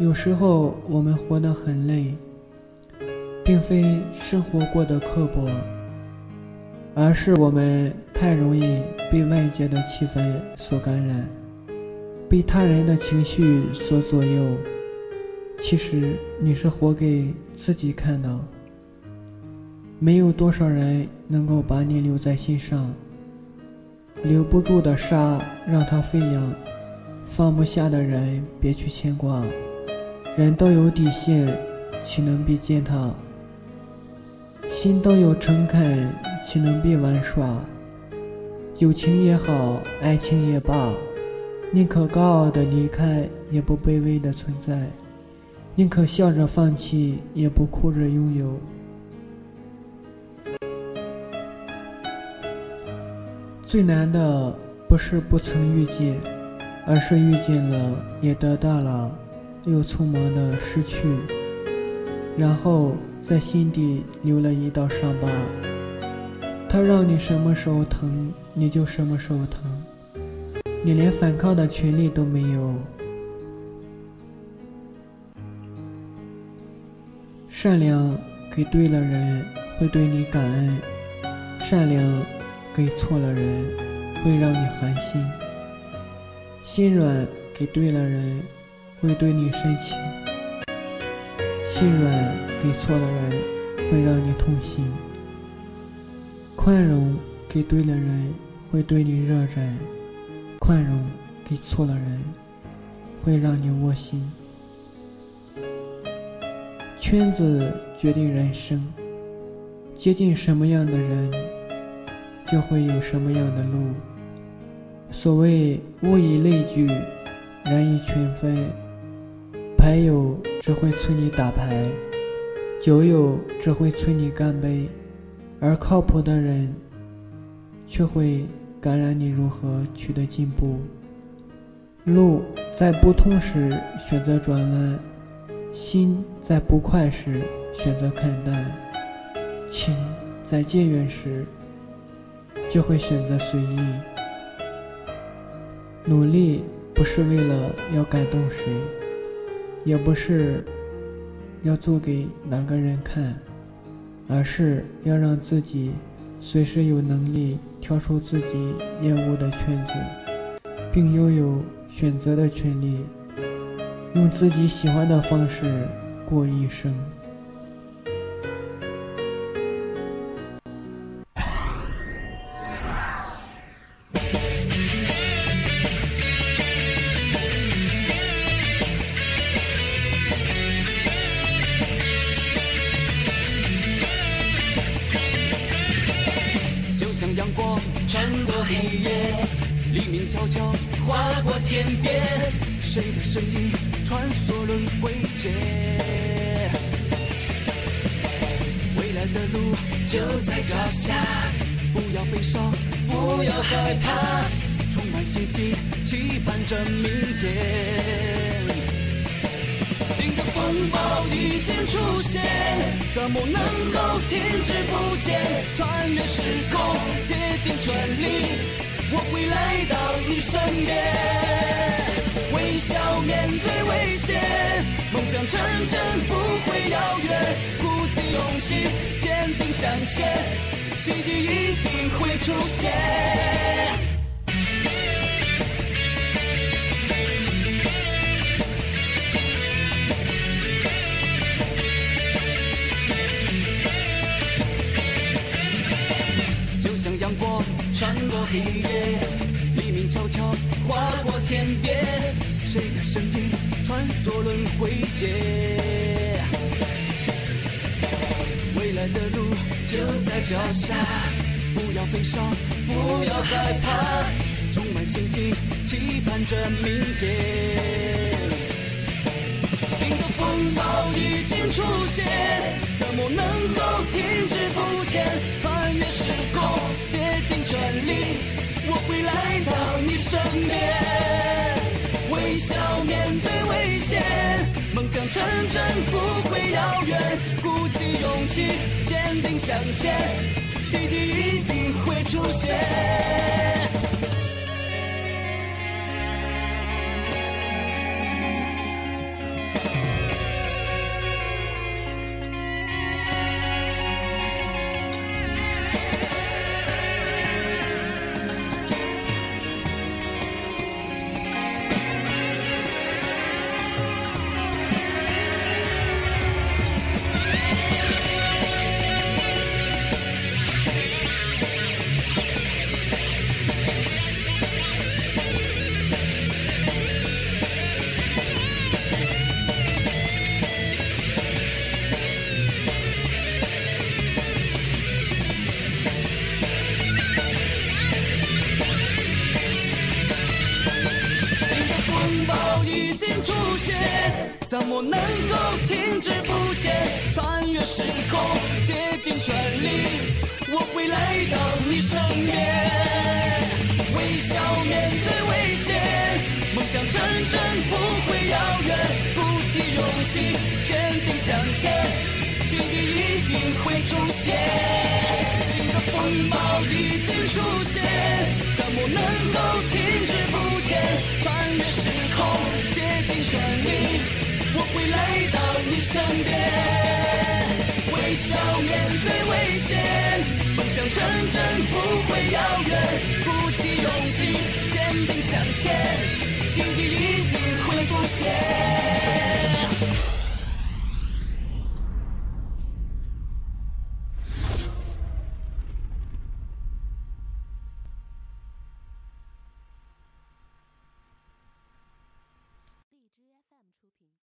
有时候我们活得很累，并非生活过得刻薄，而是我们太容易被外界的气氛所感染，被他人的情绪所左右。其实你是活给自己看的。没有多少人能够把你留在心上。留不住的沙，让它飞扬；放不下的人，别去牵挂。人都有底线，岂能被践踏？心都有诚恳，岂能被玩耍？友情也好，爱情也罢，宁可高傲的离开，也不卑微的存在；宁可笑着放弃，也不哭着拥有。最难的不是不曾遇见，而是遇见了也得到了，又匆忙的失去，然后在心底留了一道伤疤。他让你什么时候疼，你就什么时候疼，你连反抗的权利都没有。善良给对了人，会对你感恩；善良。给错了人，会让你寒心；心软给对了人，会对你深情；心软给错了人，会让你痛心；宽容给对了人，会对你热忱；宽容给错了人，会让你窝心。圈子决定人生，接近什么样的人。就会有什么样的路。所谓物以类聚，人以群分。牌友只会催你打牌，酒友只会催你干杯，而靠谱的人却会感染你如何取得进步。路在不通时选择转弯，心在不快时选择看淡，情在渐远时。就会选择随意。努力不是为了要感动谁，也不是要做给哪个人看，而是要让自己随时有能力跳出自己厌恶的圈子，并拥有选择的权利，用自己喜欢的方式过一生。像阳光穿过黑夜，黎明悄悄划过天边，谁的身影穿梭轮回间？未来的路就在脚下，不要悲伤，不要害怕，充满信心，期盼着明天。风暴已经出现，怎么能够停滞不前？穿越时空，竭尽全力。我会来到你身边，微笑面对危险，梦想成真不会遥远，鼓起勇气，坚定向前，奇迹一定会出现。穿过黑夜，黎明悄悄划过天边，谁的身影穿梭轮回间？未来的路就在脚下，不要悲伤，不要害怕，充满信心，期盼着明天。新的风暴已经出现，怎么能够停滞不身边。微笑面对危险，梦想成真不会遥远。鼓起勇气，坚定向前，奇迹一定会出现。已经出现，怎么能够停止不前？穿越时空，竭尽全力，我会来到你身边。微笑面对危险，梦想成真不会遥远。鼓起勇气，坚定向前。奇迹一定会出现，新的风暴已经出现，怎么能够停止不前？越时空，竭尽全力，我会来到你身边。微笑面对危险，梦想成真不会遥远。鼓起勇气，坚定向前，奇迹一定会出现。